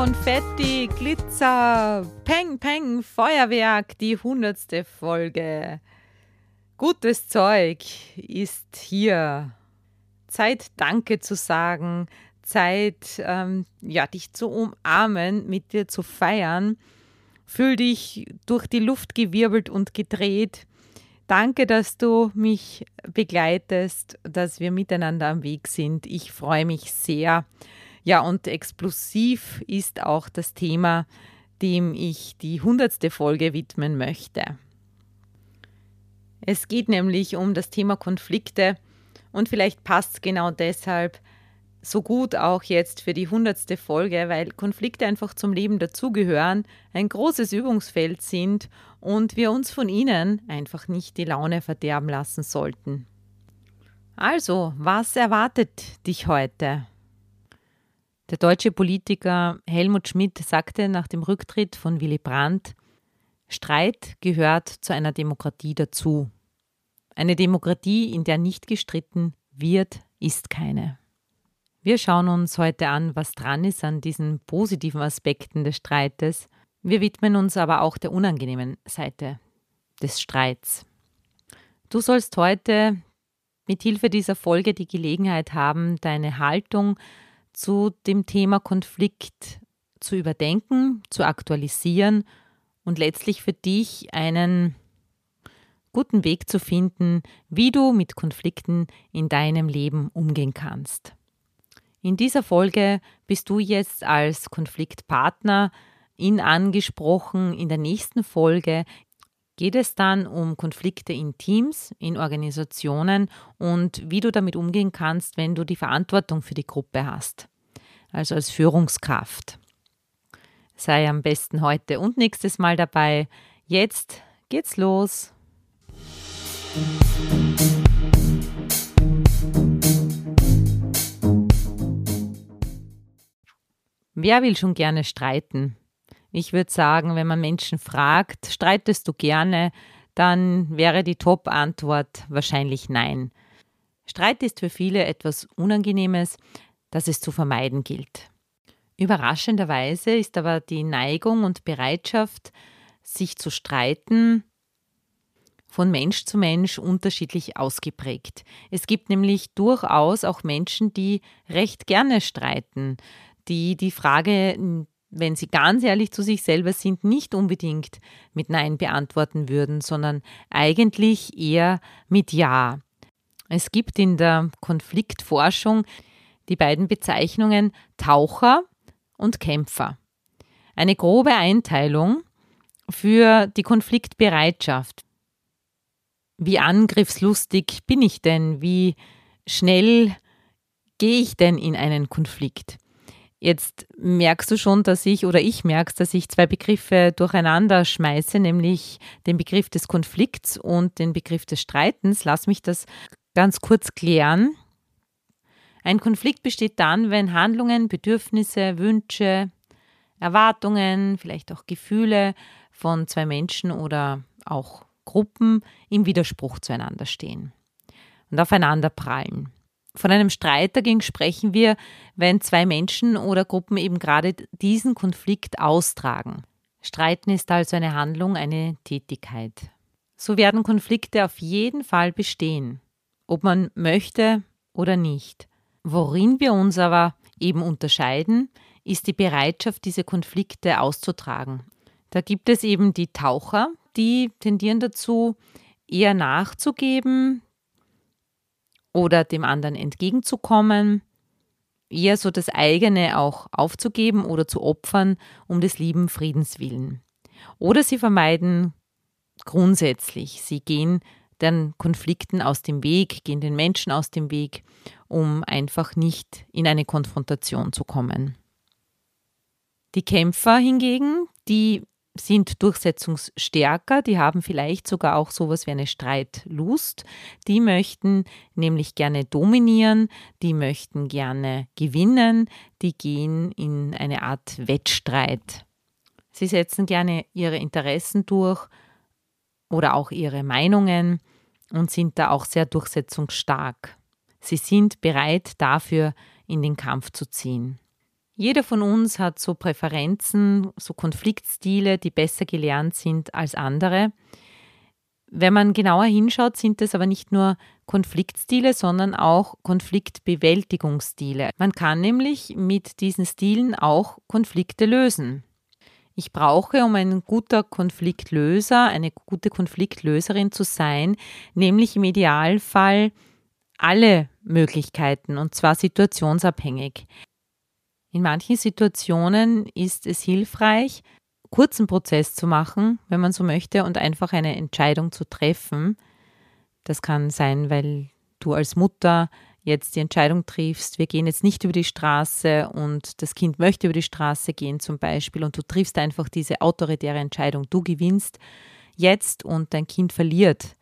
Konfetti, Glitzer, Peng, Peng, Feuerwerk, die hundertste Folge. Gutes Zeug ist hier. Zeit, Danke zu sagen, Zeit, ähm, ja, dich zu umarmen, mit dir zu feiern. Fühl dich durch die Luft gewirbelt und gedreht. Danke, dass du mich begleitest, dass wir miteinander am Weg sind. Ich freue mich sehr. Ja, und explosiv ist auch das Thema, dem ich die hundertste Folge widmen möchte. Es geht nämlich um das Thema Konflikte und vielleicht passt genau deshalb so gut auch jetzt für die hundertste Folge, weil Konflikte einfach zum Leben dazugehören, ein großes Übungsfeld sind und wir uns von ihnen einfach nicht die Laune verderben lassen sollten. Also, was erwartet dich heute? Der deutsche Politiker Helmut Schmidt sagte nach dem Rücktritt von Willy Brandt, Streit gehört zu einer Demokratie dazu. Eine Demokratie, in der nicht gestritten wird, ist keine. Wir schauen uns heute an, was dran ist an diesen positiven Aspekten des Streites. Wir widmen uns aber auch der unangenehmen Seite des Streits. Du sollst heute mit Hilfe dieser Folge die Gelegenheit haben, deine Haltung zu dem Thema Konflikt zu überdenken, zu aktualisieren und letztlich für dich einen guten Weg zu finden, wie du mit Konflikten in deinem Leben umgehen kannst. In dieser Folge bist du jetzt als Konfliktpartner in angesprochen. In der nächsten Folge geht es dann um Konflikte in Teams, in Organisationen und wie du damit umgehen kannst, wenn du die Verantwortung für die Gruppe hast, also als Führungskraft. Sei am besten heute und nächstes Mal dabei. Jetzt geht's los. Wer will schon gerne streiten? Ich würde sagen, wenn man Menschen fragt, streitest du gerne, dann wäre die Top-Antwort wahrscheinlich nein. Streit ist für viele etwas Unangenehmes, das es zu vermeiden gilt. Überraschenderweise ist aber die Neigung und Bereitschaft, sich zu streiten, von Mensch zu Mensch unterschiedlich ausgeprägt. Es gibt nämlich durchaus auch Menschen, die recht gerne streiten, die die Frage, wenn sie ganz ehrlich zu sich selber sind, nicht unbedingt mit Nein beantworten würden, sondern eigentlich eher mit Ja. Es gibt in der Konfliktforschung die beiden Bezeichnungen Taucher und Kämpfer. Eine grobe Einteilung für die Konfliktbereitschaft. Wie angriffslustig bin ich denn? Wie schnell gehe ich denn in einen Konflikt? Jetzt merkst du schon, dass ich oder ich merkst, dass ich zwei Begriffe durcheinander schmeiße, nämlich den Begriff des Konflikts und den Begriff des Streitens. Lass mich das ganz kurz klären. Ein Konflikt besteht dann, wenn Handlungen, Bedürfnisse, Wünsche, Erwartungen, vielleicht auch Gefühle von zwei Menschen oder auch Gruppen im Widerspruch zueinander stehen und aufeinander prallen. Von einem Streit dagegen sprechen wir, wenn zwei Menschen oder Gruppen eben gerade diesen Konflikt austragen. Streiten ist also eine Handlung, eine Tätigkeit. So werden Konflikte auf jeden Fall bestehen, ob man möchte oder nicht. Worin wir uns aber eben unterscheiden, ist die Bereitschaft, diese Konflikte auszutragen. Da gibt es eben die Taucher, die tendieren dazu, eher nachzugeben oder dem anderen entgegenzukommen, eher so das eigene auch aufzugeben oder zu opfern um des lieben Friedens willen. Oder sie vermeiden grundsätzlich, sie gehen den Konflikten aus dem Weg, gehen den Menschen aus dem Weg, um einfach nicht in eine Konfrontation zu kommen. Die Kämpfer hingegen, die sind durchsetzungsstärker, die haben vielleicht sogar auch sowas wie eine Streitlust. Die möchten nämlich gerne dominieren, die möchten gerne gewinnen, die gehen in eine Art Wettstreit. Sie setzen gerne ihre Interessen durch oder auch ihre Meinungen und sind da auch sehr durchsetzungsstark. Sie sind bereit dafür, in den Kampf zu ziehen. Jeder von uns hat so Präferenzen, so Konfliktstile, die besser gelernt sind als andere. Wenn man genauer hinschaut, sind es aber nicht nur Konfliktstile, sondern auch Konfliktbewältigungsstile. Man kann nämlich mit diesen Stilen auch Konflikte lösen. Ich brauche, um ein guter Konfliktlöser, eine gute Konfliktlöserin zu sein, nämlich im Idealfall alle Möglichkeiten und zwar situationsabhängig. In manchen Situationen ist es hilfreich, kurzen Prozess zu machen, wenn man so möchte, und einfach eine Entscheidung zu treffen. Das kann sein, weil du als Mutter jetzt die Entscheidung triffst, wir gehen jetzt nicht über die Straße und das Kind möchte über die Straße gehen zum Beispiel und du triffst einfach diese autoritäre Entscheidung. Du gewinnst jetzt und dein Kind verliert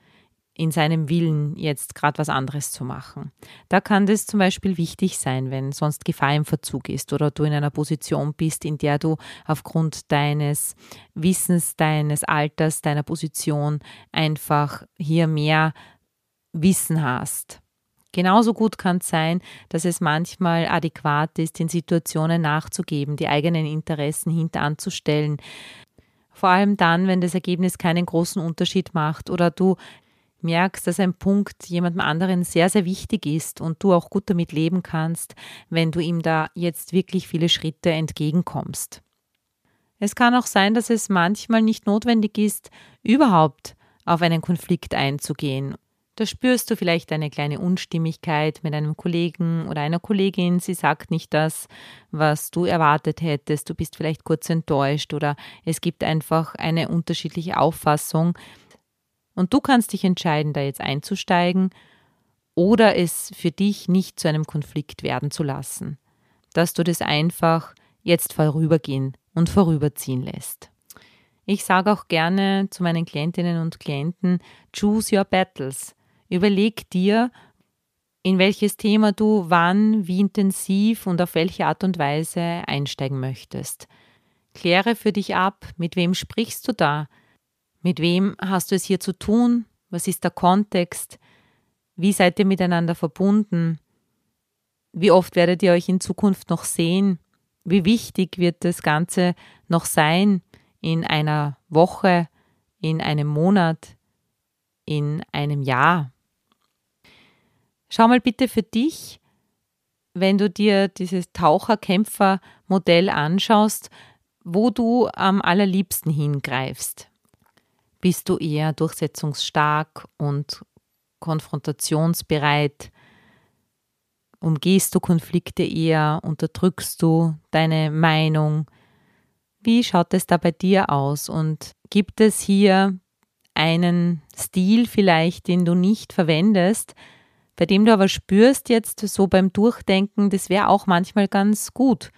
in seinem Willen, jetzt gerade was anderes zu machen. Da kann das zum Beispiel wichtig sein, wenn sonst Gefahr im Verzug ist oder du in einer Position bist, in der du aufgrund deines Wissens, deines Alters, deiner Position einfach hier mehr Wissen hast. Genauso gut kann es sein, dass es manchmal adäquat ist, in Situationen nachzugeben, die eigenen Interessen hinteranzustellen. Vor allem dann, wenn das Ergebnis keinen großen Unterschied macht oder du merkst, dass ein Punkt jemandem anderen sehr, sehr wichtig ist und du auch gut damit leben kannst, wenn du ihm da jetzt wirklich viele Schritte entgegenkommst. Es kann auch sein, dass es manchmal nicht notwendig ist, überhaupt auf einen Konflikt einzugehen. Da spürst du vielleicht eine kleine Unstimmigkeit mit einem Kollegen oder einer Kollegin. Sie sagt nicht das, was du erwartet hättest. Du bist vielleicht kurz enttäuscht oder es gibt einfach eine unterschiedliche Auffassung. Und du kannst dich entscheiden, da jetzt einzusteigen oder es für dich nicht zu einem Konflikt werden zu lassen. Dass du das einfach jetzt vorübergehen und vorüberziehen lässt. Ich sage auch gerne zu meinen Klientinnen und Klienten, choose your battles. Überleg dir, in welches Thema du wann, wie intensiv und auf welche Art und Weise einsteigen möchtest. Kläre für dich ab, mit wem sprichst du da, mit wem hast du es hier zu tun? Was ist der Kontext? Wie seid ihr miteinander verbunden? Wie oft werdet ihr euch in Zukunft noch sehen? Wie wichtig wird das Ganze noch sein in einer Woche, in einem Monat, in einem Jahr? Schau mal bitte für dich, wenn du dir dieses Taucher-Kämpfer-Modell anschaust, wo du am allerliebsten hingreifst. Bist du eher durchsetzungsstark und konfrontationsbereit? Umgehst du Konflikte eher? Unterdrückst du deine Meinung? Wie schaut es da bei dir aus? Und gibt es hier einen Stil vielleicht, den du nicht verwendest, bei dem du aber spürst jetzt so beim Durchdenken, das wäre auch manchmal ganz gut.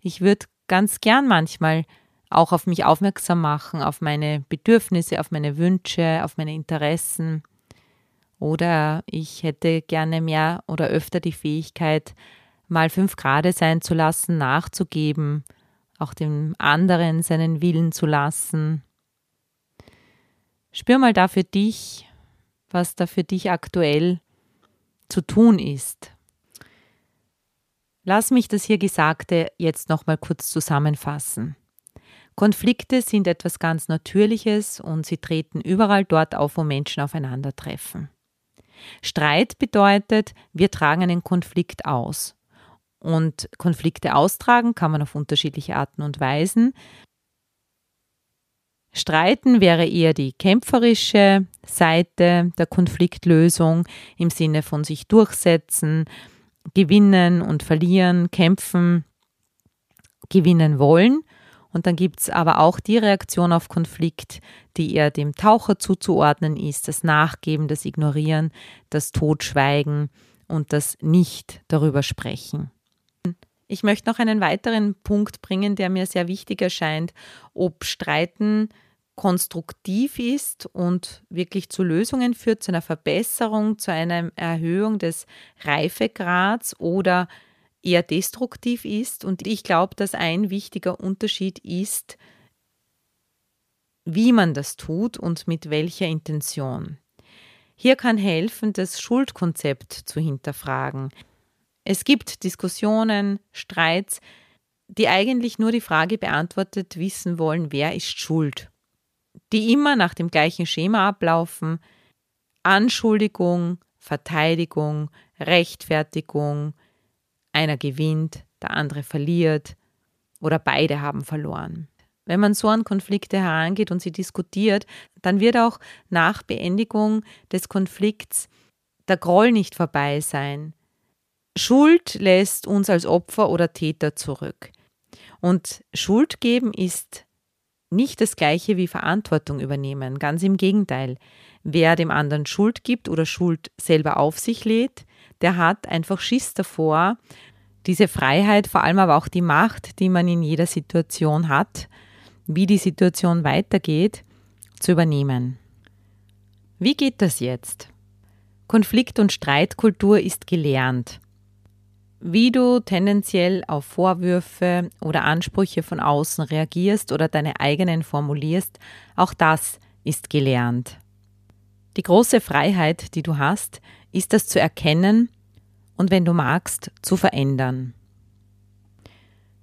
Ich würde ganz gern manchmal auch auf mich aufmerksam machen, auf meine Bedürfnisse, auf meine Wünsche, auf meine Interessen. Oder ich hätte gerne mehr oder öfter die Fähigkeit, mal fünf Grade sein zu lassen, nachzugeben, auch dem anderen seinen Willen zu lassen. Spür mal da für dich, was da für dich aktuell zu tun ist. Lass mich das hier Gesagte jetzt nochmal kurz zusammenfassen. Konflikte sind etwas ganz Natürliches und sie treten überall dort auf, wo Menschen aufeinandertreffen. Streit bedeutet, wir tragen einen Konflikt aus. Und Konflikte austragen kann man auf unterschiedliche Arten und Weisen. Streiten wäre eher die kämpferische Seite der Konfliktlösung im Sinne von sich durchsetzen, gewinnen und verlieren, kämpfen, gewinnen wollen. Und dann gibt es aber auch die Reaktion auf Konflikt, die eher dem Taucher zuzuordnen ist, das Nachgeben, das Ignorieren, das Totschweigen und das Nicht darüber sprechen. Ich möchte noch einen weiteren Punkt bringen, der mir sehr wichtig erscheint, ob Streiten konstruktiv ist und wirklich zu Lösungen führt, zu einer Verbesserung, zu einer Erhöhung des Reifegrads oder eher destruktiv ist. Und ich glaube, dass ein wichtiger Unterschied ist, wie man das tut und mit welcher Intention. Hier kann helfen, das Schuldkonzept zu hinterfragen. Es gibt Diskussionen, Streits, die eigentlich nur die Frage beantwortet wissen wollen, wer ist schuld. Die immer nach dem gleichen Schema ablaufen. Anschuldigung, Verteidigung, Rechtfertigung, einer gewinnt, der andere verliert oder beide haben verloren. Wenn man so an Konflikte herangeht und sie diskutiert, dann wird auch nach Beendigung des Konflikts der Groll nicht vorbei sein. Schuld lässt uns als Opfer oder Täter zurück. Und Schuld geben ist nicht das gleiche wie Verantwortung übernehmen, ganz im Gegenteil. Wer dem anderen Schuld gibt oder Schuld selber auf sich lädt, der hat einfach Schiss davor, diese Freiheit, vor allem aber auch die Macht, die man in jeder Situation hat, wie die Situation weitergeht, zu übernehmen. Wie geht das jetzt? Konflikt- und Streitkultur ist gelernt. Wie du tendenziell auf Vorwürfe oder Ansprüche von außen reagierst oder deine eigenen formulierst, auch das ist gelernt. Die große Freiheit, die du hast, ist das zu erkennen und wenn du magst, zu verändern.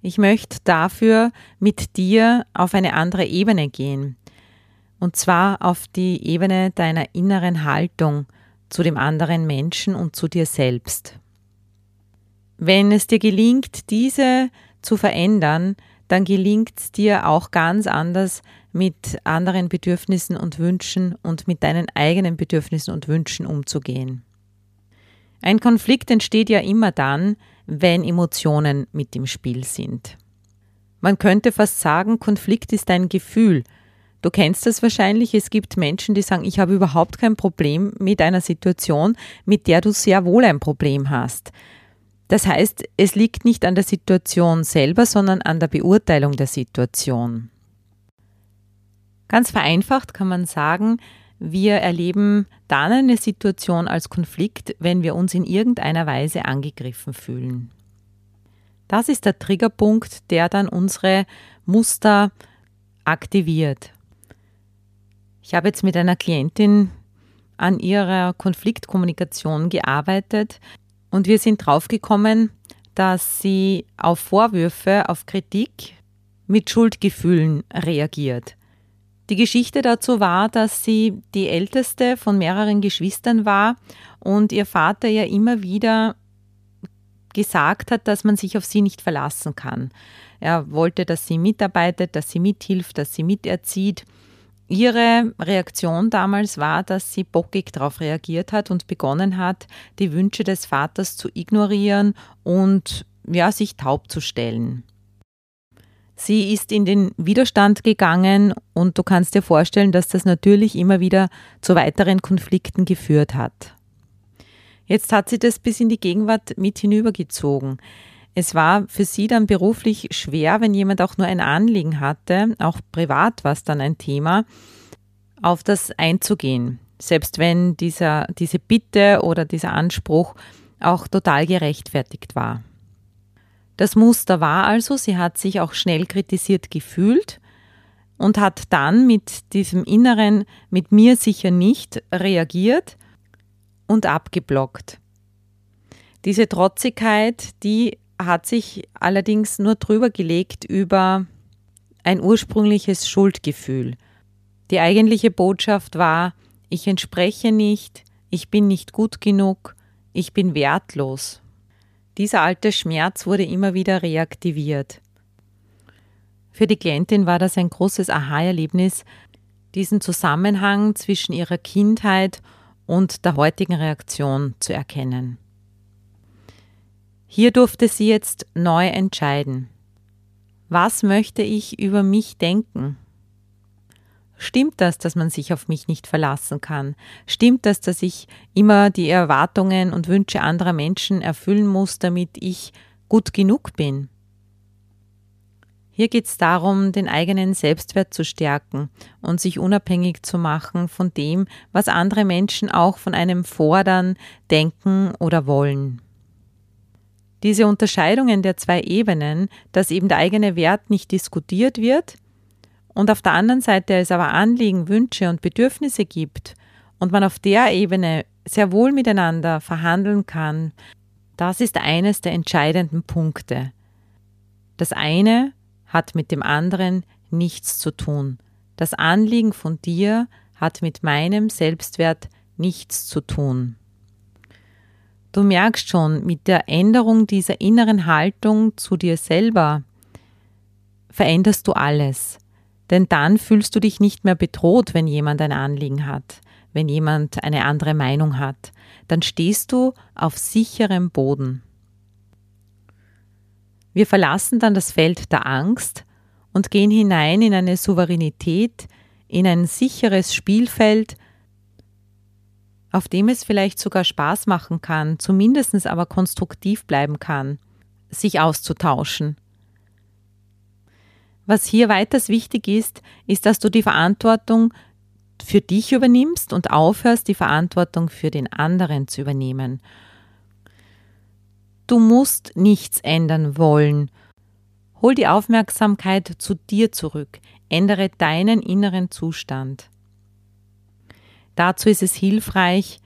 Ich möchte dafür mit dir auf eine andere Ebene gehen, und zwar auf die Ebene deiner inneren Haltung zu dem anderen Menschen und zu dir selbst. Wenn es dir gelingt, diese zu verändern, dann gelingt es dir auch ganz anders mit anderen Bedürfnissen und Wünschen und mit deinen eigenen Bedürfnissen und Wünschen umzugehen. Ein Konflikt entsteht ja immer dann, wenn Emotionen mit im Spiel sind. Man könnte fast sagen, Konflikt ist ein Gefühl. Du kennst das wahrscheinlich, es gibt Menschen, die sagen, ich habe überhaupt kein Problem mit einer Situation, mit der du sehr wohl ein Problem hast. Das heißt, es liegt nicht an der Situation selber, sondern an der Beurteilung der Situation. Ganz vereinfacht kann man sagen, wir erleben dann eine Situation als Konflikt, wenn wir uns in irgendeiner Weise angegriffen fühlen. Das ist der Triggerpunkt, der dann unsere Muster aktiviert. Ich habe jetzt mit einer Klientin an ihrer Konfliktkommunikation gearbeitet und wir sind draufgekommen, dass sie auf Vorwürfe, auf Kritik mit Schuldgefühlen reagiert. Die Geschichte dazu war, dass sie die älteste von mehreren Geschwistern war und ihr Vater ja immer wieder gesagt hat, dass man sich auf sie nicht verlassen kann. Er wollte, dass sie mitarbeitet, dass sie mithilft, dass sie miterzieht. Ihre Reaktion damals war, dass sie bockig darauf reagiert hat und begonnen hat, die Wünsche des Vaters zu ignorieren und ja, sich taub zu stellen. Sie ist in den Widerstand gegangen und du kannst dir vorstellen, dass das natürlich immer wieder zu weiteren Konflikten geführt hat. Jetzt hat sie das bis in die Gegenwart mit hinübergezogen. Es war für sie dann beruflich schwer, wenn jemand auch nur ein Anliegen hatte, auch privat war es dann ein Thema, auf das einzugehen. Selbst wenn dieser, diese Bitte oder dieser Anspruch auch total gerechtfertigt war. Das Muster war also, sie hat sich auch schnell kritisiert gefühlt und hat dann mit diesem inneren, mit mir sicher nicht reagiert und abgeblockt. Diese Trotzigkeit, die hat sich allerdings nur drüber gelegt über ein ursprüngliches Schuldgefühl. Die eigentliche Botschaft war, ich entspreche nicht, ich bin nicht gut genug, ich bin wertlos. Dieser alte Schmerz wurde immer wieder reaktiviert. Für die Klientin war das ein großes Aha-Erlebnis, diesen Zusammenhang zwischen ihrer Kindheit und der heutigen Reaktion zu erkennen. Hier durfte sie jetzt neu entscheiden. Was möchte ich über mich denken? Stimmt das, dass man sich auf mich nicht verlassen kann? Stimmt das, dass ich immer die Erwartungen und Wünsche anderer Menschen erfüllen muss, damit ich gut genug bin. Hier geht es darum, den eigenen Selbstwert zu stärken und sich unabhängig zu machen von dem, was andere Menschen auch von einem fordern, denken oder wollen. Diese Unterscheidungen der zwei Ebenen, dass eben der eigene Wert nicht diskutiert wird und auf der anderen Seite es aber Anliegen, Wünsche und Bedürfnisse gibt und man auf der Ebene sehr wohl miteinander verhandeln kann, das ist eines der entscheidenden Punkte. Das eine hat mit dem anderen nichts zu tun. Das Anliegen von dir hat mit meinem Selbstwert nichts zu tun. Du merkst schon, mit der Änderung dieser inneren Haltung zu dir selber veränderst du alles. Denn dann fühlst du dich nicht mehr bedroht, wenn jemand ein Anliegen hat, wenn jemand eine andere Meinung hat. Dann stehst du auf sicherem Boden. Wir verlassen dann das Feld der Angst und gehen hinein in eine Souveränität, in ein sicheres Spielfeld, auf dem es vielleicht sogar Spaß machen kann, zumindest aber konstruktiv bleiben kann, sich auszutauschen. Was hier weiters wichtig ist, ist, dass du die Verantwortung für dich übernimmst und aufhörst, die Verantwortung für den anderen zu übernehmen Du musst nichts ändern wollen. Hol die Aufmerksamkeit zu dir zurück. Ändere deinen inneren Zustand. Dazu ist es hilfreich,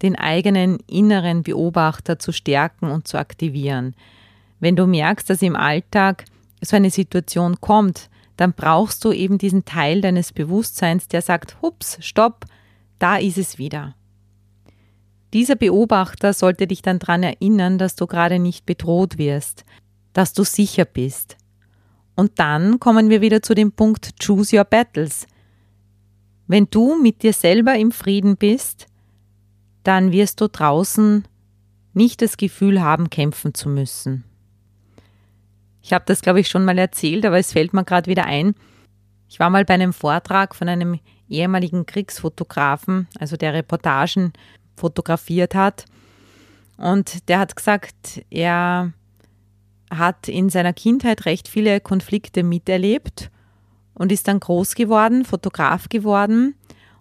den eigenen inneren Beobachter zu stärken und zu aktivieren. Wenn du merkst, dass im Alltag so eine Situation kommt, dann brauchst du eben diesen Teil deines Bewusstseins, der sagt, hups, stopp, da ist es wieder. Dieser Beobachter sollte dich dann daran erinnern, dass du gerade nicht bedroht wirst, dass du sicher bist. Und dann kommen wir wieder zu dem Punkt Choose Your Battles. Wenn du mit dir selber im Frieden bist, dann wirst du draußen nicht das Gefühl haben, kämpfen zu müssen. Ich habe das, glaube ich, schon mal erzählt, aber es fällt mir gerade wieder ein. Ich war mal bei einem Vortrag von einem ehemaligen Kriegsfotografen, also der Reportagen fotografiert hat. Und der hat gesagt, er hat in seiner Kindheit recht viele Konflikte miterlebt und ist dann groß geworden, Fotograf geworden.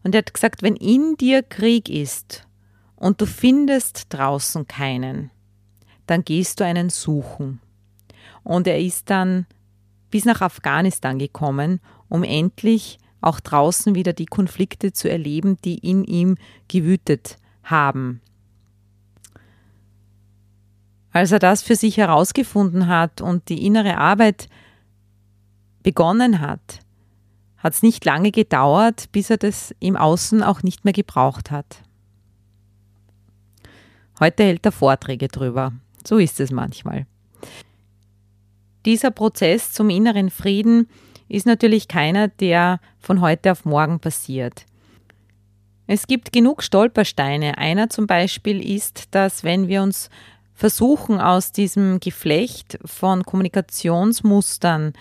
Und er hat gesagt, wenn in dir Krieg ist und du findest draußen keinen, dann gehst du einen suchen. Und er ist dann bis nach Afghanistan gekommen, um endlich auch draußen wieder die Konflikte zu erleben, die in ihm gewütet haben. Als er das für sich herausgefunden hat und die innere Arbeit begonnen hat, hat es nicht lange gedauert, bis er das im Außen auch nicht mehr gebraucht hat. Heute hält er Vorträge drüber. So ist es manchmal. Dieser Prozess zum inneren Frieden ist natürlich keiner, der von heute auf morgen passiert. Es gibt genug Stolpersteine. Einer zum Beispiel ist, dass wenn wir uns versuchen, aus diesem Geflecht von Kommunikationsmustern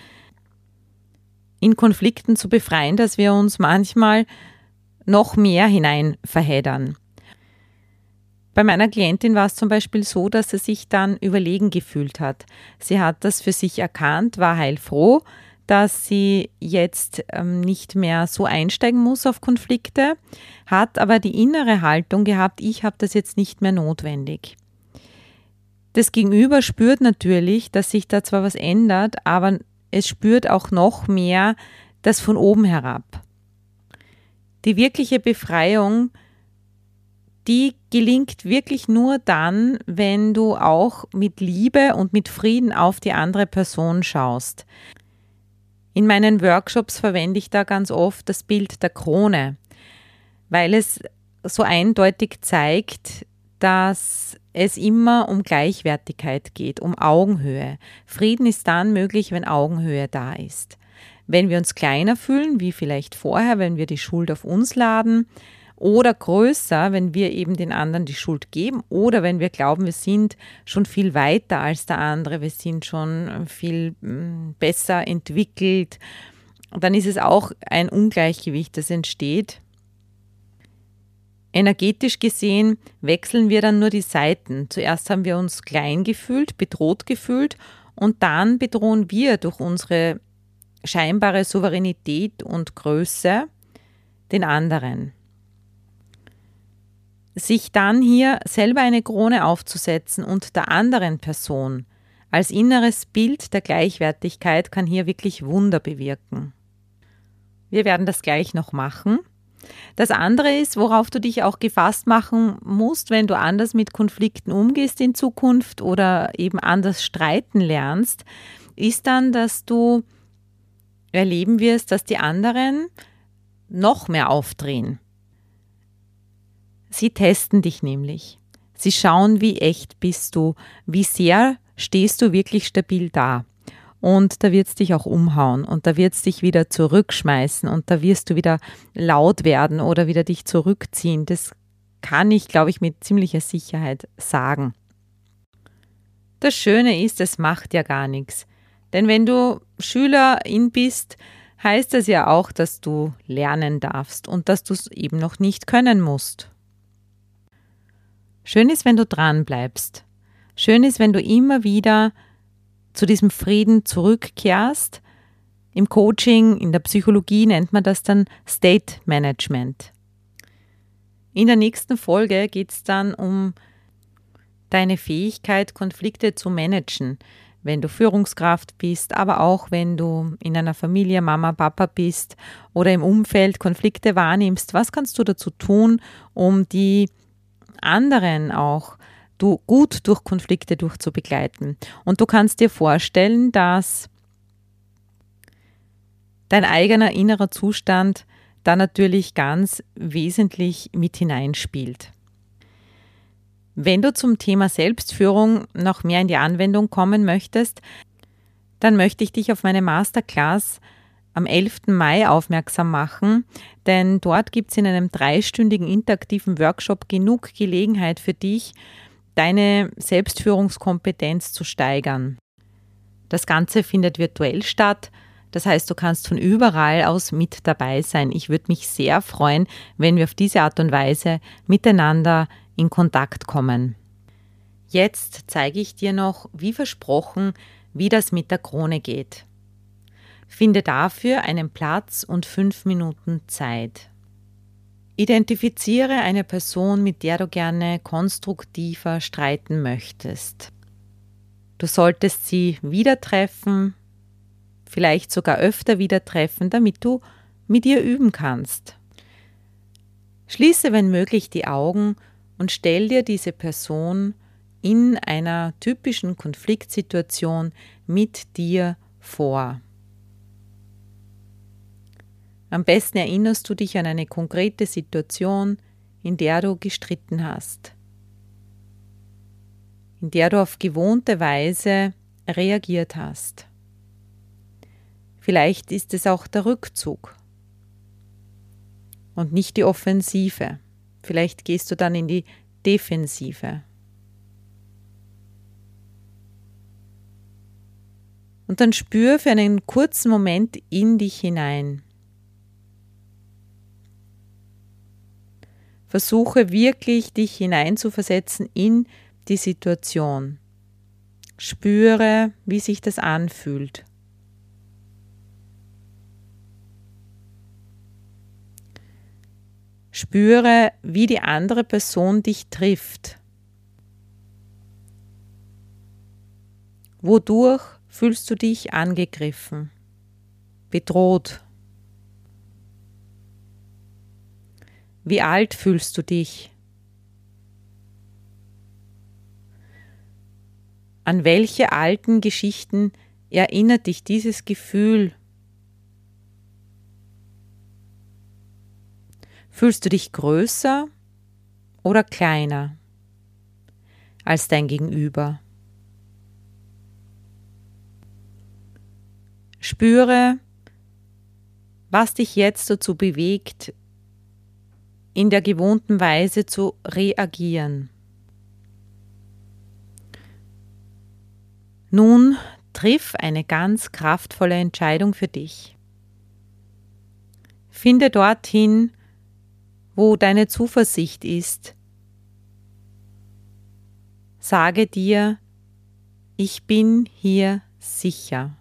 in Konflikten zu befreien, dass wir uns manchmal noch mehr hinein verheddern. Bei meiner Klientin war es zum Beispiel so, dass sie sich dann überlegen gefühlt hat. Sie hat das für sich erkannt, war heilfroh, dass sie jetzt ähm, nicht mehr so einsteigen muss auf Konflikte, hat aber die innere Haltung gehabt, ich habe das jetzt nicht mehr notwendig. Das Gegenüber spürt natürlich, dass sich da zwar was ändert, aber es spürt auch noch mehr das von oben herab. Die wirkliche Befreiung, die gelingt wirklich nur dann, wenn du auch mit Liebe und mit Frieden auf die andere Person schaust. In meinen Workshops verwende ich da ganz oft das Bild der Krone, weil es so eindeutig zeigt, dass es immer um Gleichwertigkeit geht, um Augenhöhe. Frieden ist dann möglich, wenn Augenhöhe da ist. Wenn wir uns kleiner fühlen, wie vielleicht vorher, wenn wir die Schuld auf uns laden, oder größer, wenn wir eben den anderen die Schuld geben oder wenn wir glauben, wir sind schon viel weiter als der andere, wir sind schon viel mm, besser entwickelt, dann ist es auch ein Ungleichgewicht, das entsteht. Energetisch gesehen wechseln wir dann nur die Seiten. Zuerst haben wir uns klein gefühlt, bedroht gefühlt und dann bedrohen wir durch unsere scheinbare Souveränität und Größe den anderen. Sich dann hier selber eine Krone aufzusetzen und der anderen Person als inneres Bild der Gleichwertigkeit kann hier wirklich Wunder bewirken. Wir werden das gleich noch machen. Das andere ist, worauf du dich auch gefasst machen musst, wenn du anders mit Konflikten umgehst in Zukunft oder eben anders streiten lernst, ist dann, dass du erleben wirst, dass die anderen noch mehr aufdrehen. Sie testen dich nämlich. Sie schauen, wie echt bist du, wie sehr stehst du wirklich stabil da. Und da wird es dich auch umhauen und da wird es dich wieder zurückschmeißen und da wirst du wieder laut werden oder wieder dich zurückziehen. Das kann ich, glaube ich, mit ziemlicher Sicherheit sagen. Das Schöne ist, es macht ja gar nichts. Denn wenn du Schülerin bist, heißt das ja auch, dass du lernen darfst und dass du es eben noch nicht können musst. Schön ist, wenn du dran bleibst. Schön ist, wenn du immer wieder zu diesem Frieden zurückkehrst. Im Coaching, in der Psychologie nennt man das dann State Management. In der nächsten Folge geht es dann um deine Fähigkeit, Konflikte zu managen wenn du Führungskraft bist, aber auch wenn du in einer Familie Mama, Papa bist oder im Umfeld Konflikte wahrnimmst. Was kannst du dazu tun, um die anderen auch du gut durch Konflikte durchzubegleiten? Und du kannst dir vorstellen, dass dein eigener innerer Zustand da natürlich ganz wesentlich mit hineinspielt. Wenn du zum Thema Selbstführung noch mehr in die Anwendung kommen möchtest, dann möchte ich dich auf meine Masterclass am 11. Mai aufmerksam machen, denn dort gibt es in einem dreistündigen interaktiven Workshop genug Gelegenheit für dich, deine Selbstführungskompetenz zu steigern. Das Ganze findet virtuell statt, das heißt, du kannst von überall aus mit dabei sein. Ich würde mich sehr freuen, wenn wir auf diese Art und Weise miteinander in Kontakt kommen. Jetzt zeige ich dir noch, wie versprochen, wie das mit der Krone geht. Finde dafür einen Platz und fünf Minuten Zeit. Identifiziere eine Person, mit der du gerne konstruktiver streiten möchtest. Du solltest sie wieder treffen, vielleicht sogar öfter wieder treffen, damit du mit ihr üben kannst. Schließe, wenn möglich, die Augen und stell dir diese Person in einer typischen Konfliktsituation mit dir vor. Am besten erinnerst du dich an eine konkrete Situation, in der du gestritten hast, in der du auf gewohnte Weise reagiert hast. Vielleicht ist es auch der Rückzug und nicht die Offensive. Vielleicht gehst du dann in die Defensive. Und dann spür für einen kurzen Moment in dich hinein. Versuche wirklich, dich hineinzuversetzen in die Situation. Spüre, wie sich das anfühlt. Spüre, wie die andere Person dich trifft. Wodurch fühlst du dich angegriffen, bedroht? Wie alt fühlst du dich? An welche alten Geschichten erinnert dich dieses Gefühl Fühlst du dich größer oder kleiner als dein Gegenüber? Spüre, was dich jetzt dazu bewegt, in der gewohnten Weise zu reagieren. Nun triff eine ganz kraftvolle Entscheidung für dich. Finde dorthin, wo deine Zuversicht ist. Sage dir, ich bin hier sicher.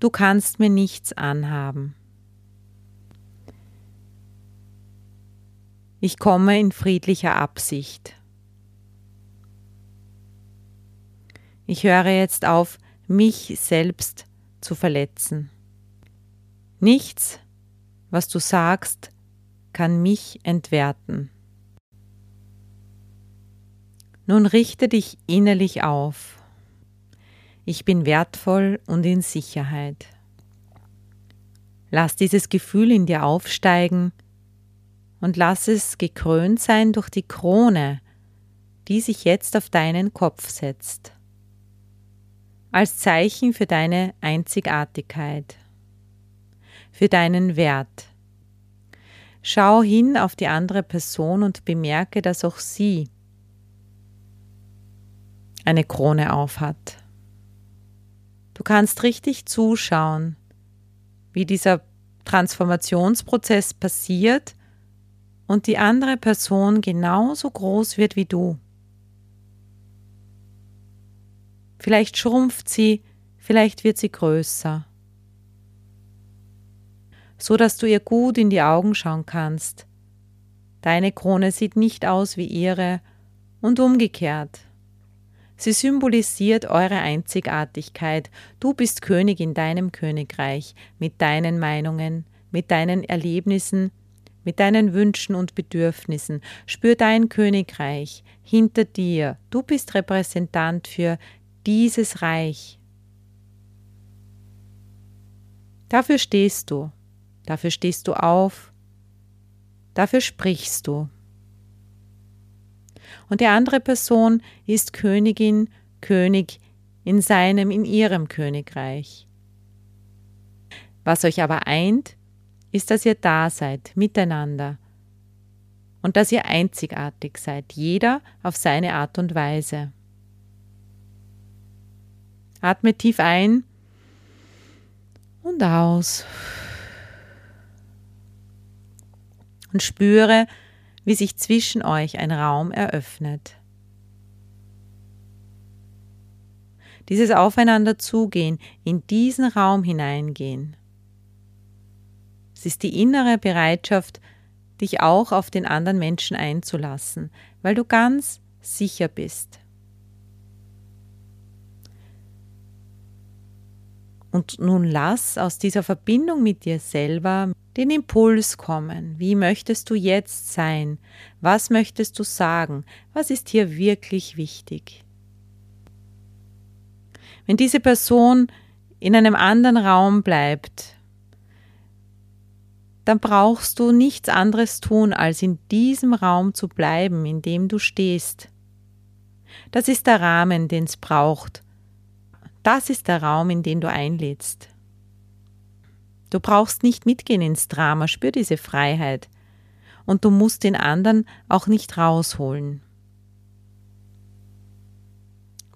Du kannst mir nichts anhaben. Ich komme in friedlicher Absicht. Ich höre jetzt auf, mich selbst zu verletzen. Nichts, was du sagst, kann mich entwerten. Nun richte dich innerlich auf. Ich bin wertvoll und in Sicherheit. Lass dieses Gefühl in dir aufsteigen und lass es gekrönt sein durch die Krone, die sich jetzt auf deinen Kopf setzt, als Zeichen für deine Einzigartigkeit, für deinen Wert. Schau hin auf die andere Person und bemerke, dass auch sie eine Krone aufhat. Du kannst richtig zuschauen, wie dieser Transformationsprozess passiert und die andere Person genauso groß wird wie du. Vielleicht schrumpft sie, vielleicht wird sie größer, so dass du ihr gut in die Augen schauen kannst. Deine Krone sieht nicht aus wie ihre und umgekehrt. Sie symbolisiert eure Einzigartigkeit. Du bist König in deinem Königreich, mit deinen Meinungen, mit deinen Erlebnissen, mit deinen Wünschen und Bedürfnissen. Spür dein Königreich hinter dir. Du bist Repräsentant für dieses Reich. Dafür stehst du, dafür stehst du auf, dafür sprichst du. Und die andere Person ist Königin, König in seinem, in ihrem Königreich. Was euch aber eint, ist, dass ihr da seid, miteinander. Und dass ihr einzigartig seid, jeder auf seine Art und Weise. Atme tief ein und aus. Und spüre, wie sich zwischen euch ein Raum eröffnet. Dieses Aufeinanderzugehen, in diesen Raum hineingehen, es ist die innere Bereitschaft, dich auch auf den anderen Menschen einzulassen, weil du ganz sicher bist. Und nun lass aus dieser Verbindung mit dir selber den Impuls kommen. Wie möchtest du jetzt sein? Was möchtest du sagen? Was ist hier wirklich wichtig? Wenn diese Person in einem anderen Raum bleibt, dann brauchst du nichts anderes tun, als in diesem Raum zu bleiben, in dem du stehst. Das ist der Rahmen, den es braucht. Das ist der Raum, in den du einlädst. Du brauchst nicht mitgehen ins Drama, spür diese Freiheit. Und du musst den anderen auch nicht rausholen.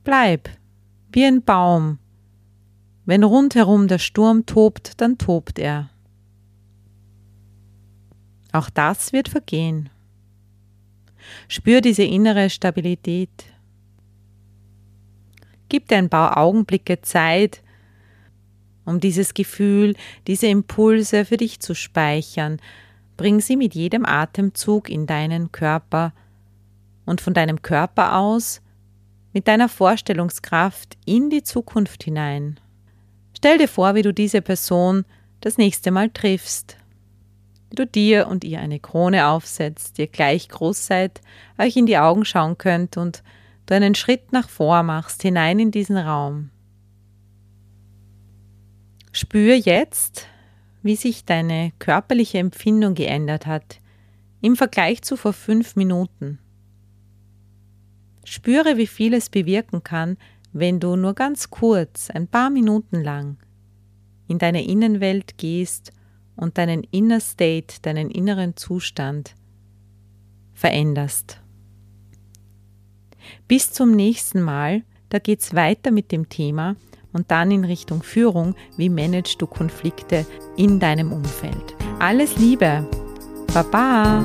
Bleib, wie ein Baum. Wenn rundherum der Sturm tobt, dann tobt er. Auch das wird vergehen. Spür diese innere Stabilität. Gib dir ein paar Augenblicke Zeit, um dieses Gefühl, diese Impulse für dich zu speichern. Bring sie mit jedem Atemzug in deinen Körper und von deinem Körper aus mit deiner Vorstellungskraft in die Zukunft hinein. Stell dir vor, wie du diese Person das nächste Mal triffst du dir und ihr eine Krone aufsetzt, ihr gleich groß seid, euch in die Augen schauen könnt und du einen Schritt nach vor machst, hinein in diesen Raum. Spür jetzt, wie sich deine körperliche Empfindung geändert hat im Vergleich zu vor fünf Minuten. Spüre, wie viel es bewirken kann, wenn du nur ganz kurz, ein paar Minuten lang, in deine Innenwelt gehst und deinen Inner State, deinen inneren Zustand veränderst. Bis zum nächsten Mal, da geht es weiter mit dem Thema und dann in Richtung Führung, wie managst du Konflikte in deinem Umfeld. Alles Liebe Baba.